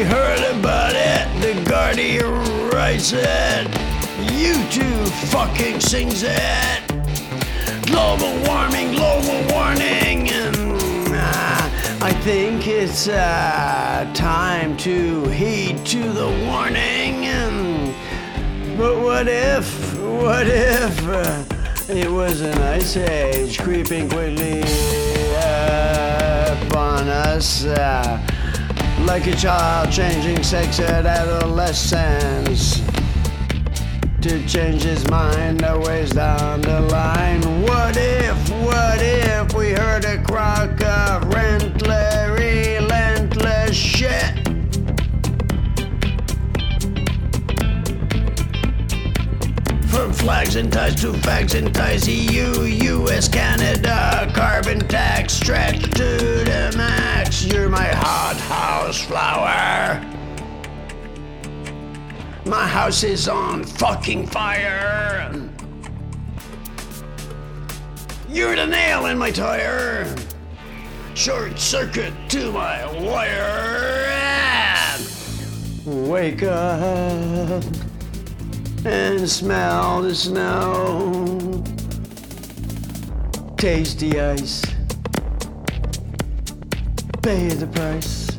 Heard about it. The Guardian writes it. YouTube fucking sings it. Global warming, global warning. Uh, I think it's uh, time to heed to the warning. But what if, what if uh, it was an ice age creeping quickly upon us? Uh, like a child changing sex at adolescence to change his mind a ways down the line. What if, what if we heard a crock of rentless, relentless shit? From flags and ties to fags and ties, EU, US, Canada, carbon tax stretched to the max. House flower. My house is on fucking fire. You're the nail in my tire. Short circuit to my wire. Wake up and smell the snow. Taste the ice. Pay the price.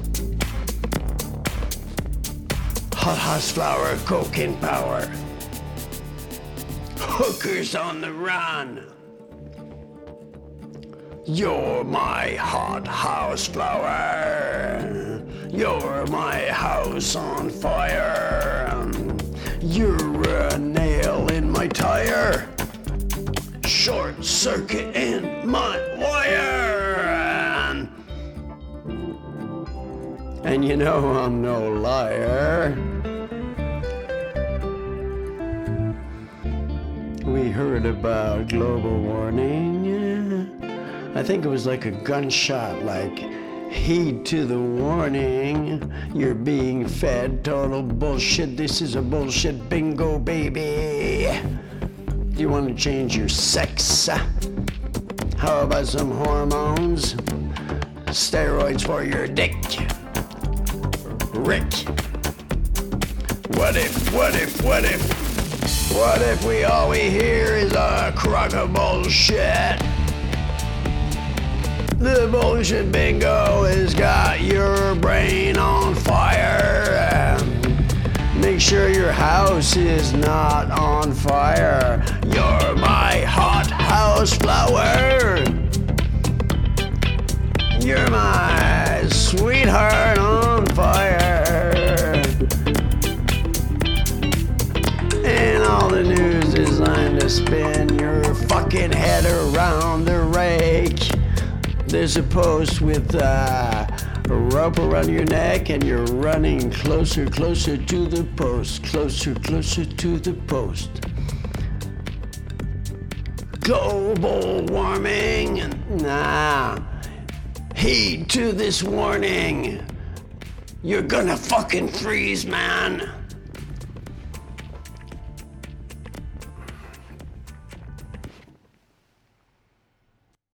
Hot house flower, cocaine power. Hookers on the run. You're my hot house flower. You're my house on fire. You're a nail in my tire. Short circuit in my And you know I'm no liar. We heard about global warming. I think it was like a gunshot, like heed to the warning. You're being fed total bullshit. This is a bullshit bingo, baby. You want to change your sex? How about some hormones? Steroids for your dick. Rick. What if, what if, what if? What if we all we hear is a crock of bullshit? The bullshit bingo has got your brain on fire. Make sure your house is not on fire. You're my hot house flower. You're my sweetheart spin your fucking head around the rake. There's a post with uh, a rope around your neck, and you're running closer, closer to the post, closer, closer to the post. Global warming? Nah. Heed to this warning. You're gonna fucking freeze, man.